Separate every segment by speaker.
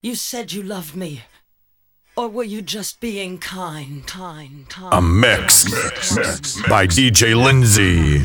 Speaker 1: You said you loved me. Or were you just being kind, kind, kind?
Speaker 2: A mix, by DJ Lindsay.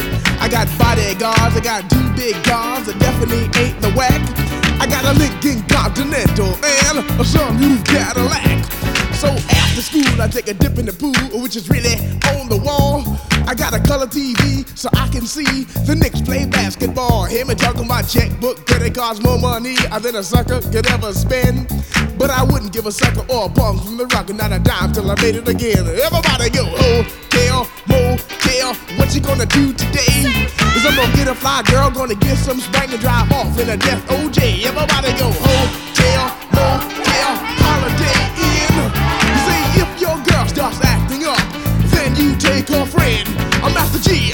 Speaker 3: I got bodyguards, I got two big guns that definitely ain't the whack. I got a Lincoln Continental and a sunroof Cadillac. So after school, I take a dip in the pool, which is really on the wall. I got a color TV so I can see the Knicks play basketball. Hear me talking my checkbook, cause it costs more money I than a sucker could ever spend. But I wouldn't give a sucker or a bum from the rock, and not a dime till I made it again. Everybody go, oh, hotel, motel, what you gonna do today? Is I'm gonna get a fly girl, gonna get some spank and drive off in a death OJ. Everybody go, oh, hotel, motel, holiday in. You see, if your girl starts you take her friend. I'm Master G,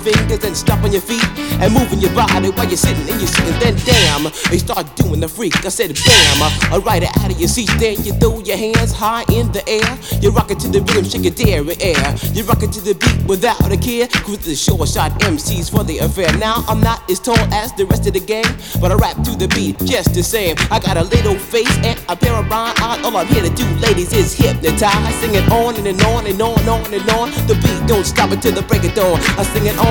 Speaker 4: fingers and stomping your feet and moving your body while you're sitting and you're sitting. Then damn, you start doing the freak. I said bam, I ride it out of your seat. Then you throw your hands high in the air. You rock it to the rhythm, shake your dairy air. You rock it to the beat without a care. Cruise the short shot MCs for the affair. Now I'm not as tall as the rest of the gang, but I rap to the beat just the same. I got a little face and a pair of rhyme eyes. All I'm here to do, ladies, is hypnotize. Sing it on and, and on and on and on and on. The beat don't stop until the break of dawn. I sing it on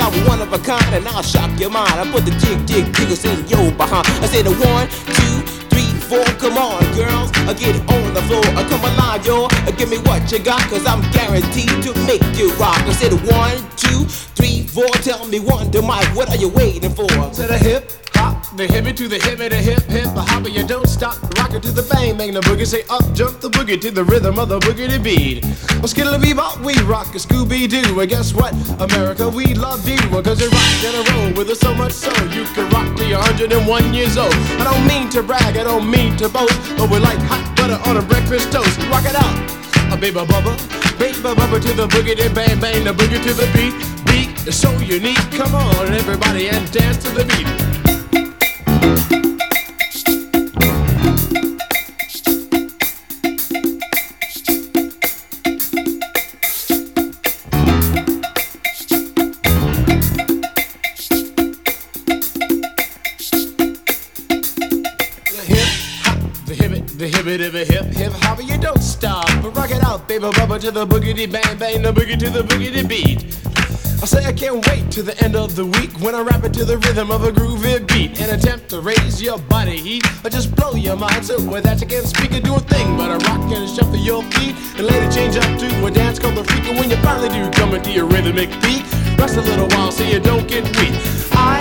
Speaker 4: I'm one of a kind and I'll shock your mind. I put the jig, jig, jiggles in your behind. I said a one, two, three, four. Come on, girls, I get on the floor. I come alive, yo. Give me what you got, cause I'm guaranteed to make you rock. I said one, two, three, four. Tell me one, to Mike, what are you waiting for?
Speaker 5: To the hip hop, the hippie to the hippie, the hip hip, the hopper, you don't stop. Rock it to the bang bang, the boogie say up, jump the boogie to the rhythm of the boogie to beat. Well, skittle bebop, we rock a Scooby Doo. And guess what? America, we love you. Cause you rock in a row with us so much so you can rock you're 101 years old. I don't mean to brag, I don't mean to boast, but we're like hot butter on a breakfast toast. Rock it out. A baby bubba, baby bubba to the boogie, bang bang, the boogie to the beat. Beat is so unique. Come on, everybody, and dance to the beat. To the boogity bang bang, the boogie to the boogity beat. I say I can't wait to the end of the week when I rap it to the rhythm of a groovy beat. And attempt to raise your body heat or just blow your mind so with that you can't speak or do a thing but I rock and shuffle your feet. And later change up to a dance called the freak and when you finally do come into your rhythmic beat. Rest a little while so you don't get weak. I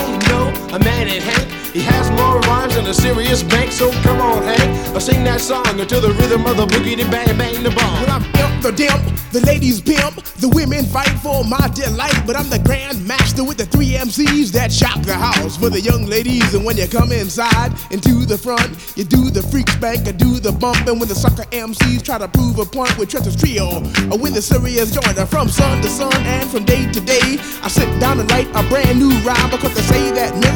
Speaker 5: a man named Hank. He has more rhymes than a serious bank, so come on, Hank. I sing that song until the rhythm of the boogie, the bang, bang, the bomb.
Speaker 3: When I'm imp the dimp, the ladies pimp, the women fight for my delight. But I'm the grand master with the three MCs that shock the house for the young ladies. And when you come inside into the front, you do the freak spank, I do the bump. And when the sucker MCs try to prove a point with Trent's trio, or with the serious joiner from sun to sun and from day to day, I sit down and write a brand new rhyme because they say that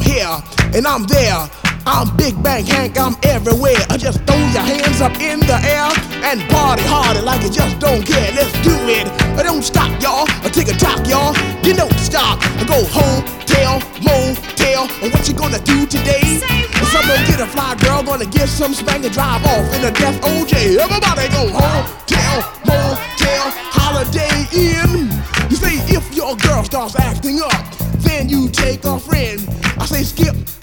Speaker 3: here and I'm there. I'm Big Bang Hank, I'm everywhere. I just throw your hands up in the air and party harder like you just don't care. Let's do it. I don't stop, y'all. I take a talk, y'all. You don't stop. I go home, tell, motel. And what you gonna do today? If someone get a fly girl, gonna get some spank and drive off in a death OJ. Everybody go home, tell, motel, holiday in. You say if your girl starts acting up, then you take a friend. I say skip,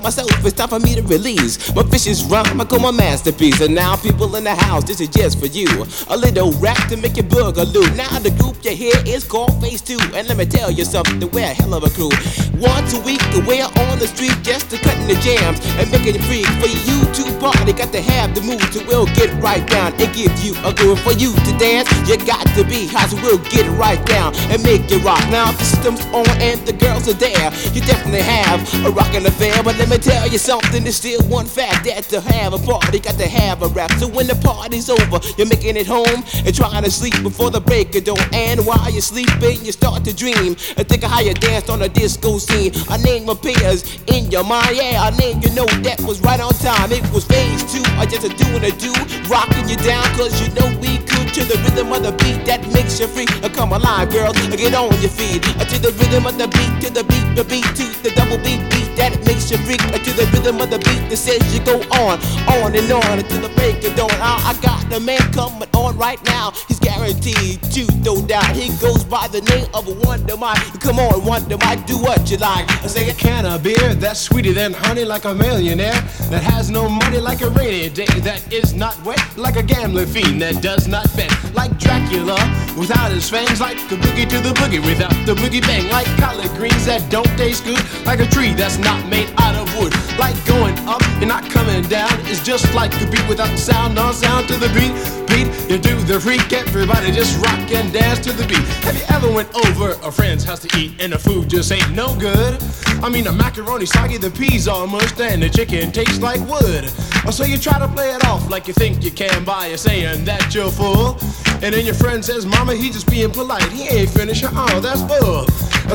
Speaker 4: to myself, it's time for me to release my vicious rhyme. I call my masterpiece. And now, people in the house, this is just for you. A little rap to make you boogaloo. Now, the group you hear is called Phase 2. And let me tell you something, we're a hell of a crew. Once a week, we're on the street just to cutting the jams and making it free. For you to party, got to have the mood to will get right down and give you a groove. For you to dance, you got to be hot, so we'll get right down and make it rock. Now, the system's on and the girls are there, you definitely have a rockin' affair. But let me tell you something, there's still one fact that to have a party, got to have a rap. So when the party's over, you're making it home and trying to sleep before the break of dawn. And while you're sleeping, you start to dream and think of how you danced on a disco scene. A name appears in your mind, yeah, a name you know that was right on time. It was phase two, I just a doing a do, rocking you down, cause you know we could to the rhythm of the beat that makes you free. Come alive, girl, uh, get on your feet. To the rhythm of the beat, to the beat, the beat, to the double beat, beat that makes you freak. To the rhythm of the beat that says you go on, on and on until the break of dawn. I, I got the man coming on right now. He's guaranteed to throw down. He goes by the name of a Wonder Mike. Come on, Wonder Mike, do what you like. I say
Speaker 5: a can of beer that's sweeter than honey, like a millionaire that has no money, like a rainy day that is not wet, like a gambling fiend that does not bet, like Dracula without his fangs, like the boogie to the boogie without the boogie bang, like collard greens that don't taste good, like a tree that's not made out of wood, like going up and not coming down. It's just like the beat without the sound, no sound to the beat. Beat, you do the freak, everybody just rock and dance to the beat. Have you ever went over a friend's house to eat and the food just ain't no good? I mean, the macaroni soggy, the peas all mushed, and the chicken tastes like wood. So you try to play it off like you think you can by saying that you're full. And then your friend says, Mama, he just being polite. He ain't finished. Oh, that's bull.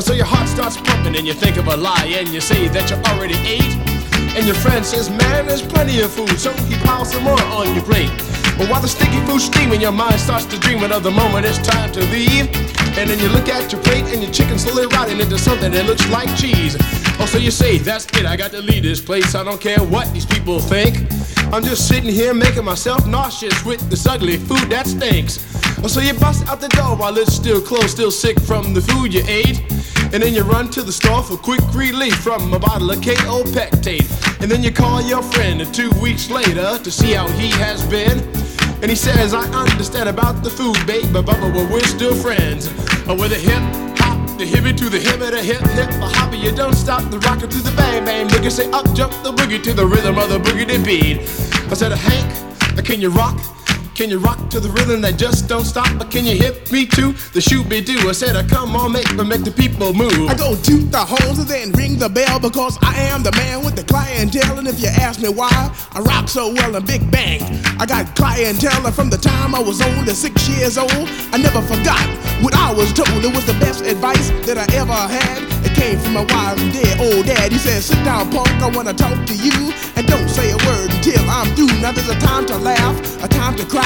Speaker 5: So your heart starts pumping and you think of a lie and you say that you already ate. And your friend says, Man, there's plenty of food. So he piles some more on your plate. But while the sticky food's steaming, your mind starts to dreaming of the moment it's time to leave. And then you look at your plate and your chicken slowly rotting into something that looks like cheese. Oh, so you say, that's it, I got to leave this place. I don't care what these people think. I'm just sitting here making myself nauseous with this ugly food that stinks. So you bust out the door while it's still closed, still sick from the food you ate. And then you run to the store for quick relief from a bottle of Kaopectate. And then you call your friend two weeks later to see how he has been. And he says, I understand about the food, babe, but, but, but we're still friends. With a hip the hippie to the hip, the hip hip, a hopper, you don't stop the rocker to the bang bang. Boogie say up jump the boogie to the rhythm of the boogie beat. I said, Hank, can you rock? Can you rock to the rhythm that just don't stop? But can you hit me to the shoot be do? I said, uh, come on, make me make the people move.
Speaker 3: I go toot the horns and then ring the bell because I am the man with the clientele. And if you ask me why I rock so well in Big Bang, I got clientele from the time I was only six years old. I never forgot what I was told. It was the best advice that I ever had. It came from my wise and dead old dad. He said, Sit down, punk, I wanna talk to you. And don't say a word until I'm through. Now there's a time to laugh, a time to cry,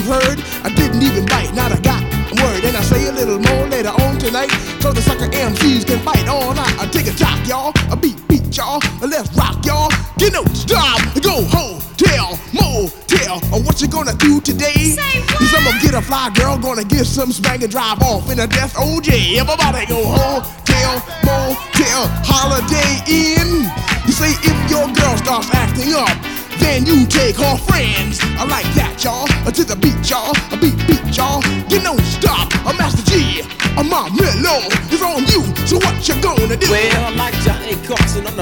Speaker 3: you've heard. I didn't even bite, not a got word. And I say a little more later on tonight, so the sucker MCs can fight all night. I take a jock, y'all, a beat, beat, y'all, a let's rock, y'all. Get no stop, go hotel, motel. Or what you gonna do today?
Speaker 6: Say what?
Speaker 3: Is I'm gonna get a fly girl, gonna get some spank and drive off in a death OJ. Everybody go hotel, motel, holiday inn. You say if your girl starts acting up. Then you take her friends. I like that, y'all. Uh, To the beat, y'all. A beat, beat, y'all. You don't stop. A Master G. A my mellow is on you. So what you gonna do?
Speaker 4: Well,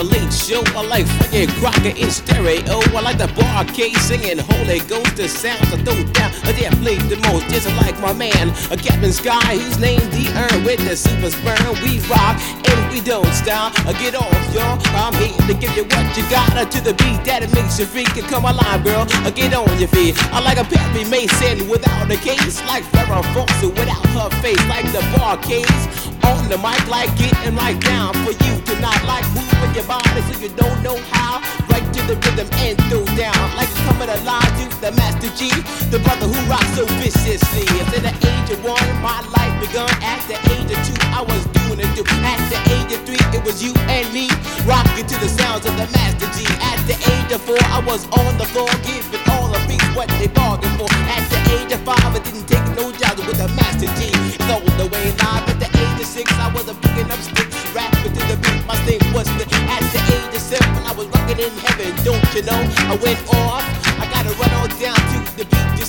Speaker 4: freak show. I like Frankie Crocker in stereo. I like the Bar-Kays singing Holy Ghost. The sounds I throw down. I dare play the most. Just like my man, a Captain Sky, who's named the Earn with the super sperm. We rock and we don't stop. I get off, y'all. I'm here to give you what you got uh, to the beat that it makes you freak. And come alive, girl. I get on your feet. I like a Perry Mason without a case, like Farrah Fawcett without her face, like the Bar-Kays on the mic, like getting right down for you to not like moving your body so you don't know how. Right to the rhythm and throw down, like coming alive to the Master G, the brother who rocks so viciously. At the age of one, my life begun. At the age of two, I was doing it. At the age of three, it was you and me rocking to the sounds of the Master G. At the age of four, I was on the floor giving all the beats what they bargained for. At the age of five, I didn't take no jobs with the Master G. It's all the way live. At the six, I was a picking up sticks, rapping to the beat. My thing was the, at the age of seven, I was rocking in heaven. Don't you know? I went off. I gotta run on down to the beat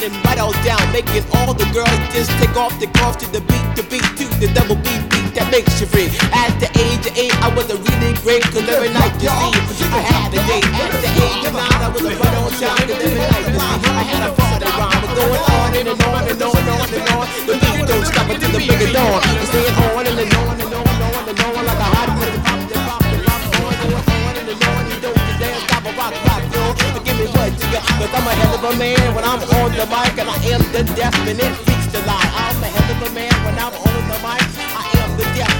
Speaker 4: getting right on down, making all the girls just take off the golf to the beat, the beat to the double beat beat that makes you free. At the age of eight, I was a really great, cause every night you see, I had a date. At the age of nine, I was a right on time, cause every night you see, I had a party rhyme. It's going on and, and on and on and on and on. The beat don't stop until the of dawn. I'm staying on and on and on and on and on like a cause I'm a hell of a man when I'm on the mic and I am the definite freaks to lie. I'm a hell of a man when I'm on the mic. I am the definite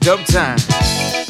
Speaker 7: Dub time.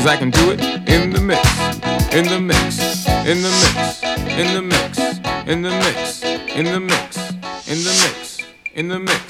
Speaker 7: Cause I can do it in the mix. In the mix. In the mix. In the mix. In the mix. In the mix. In the mix. In the mix.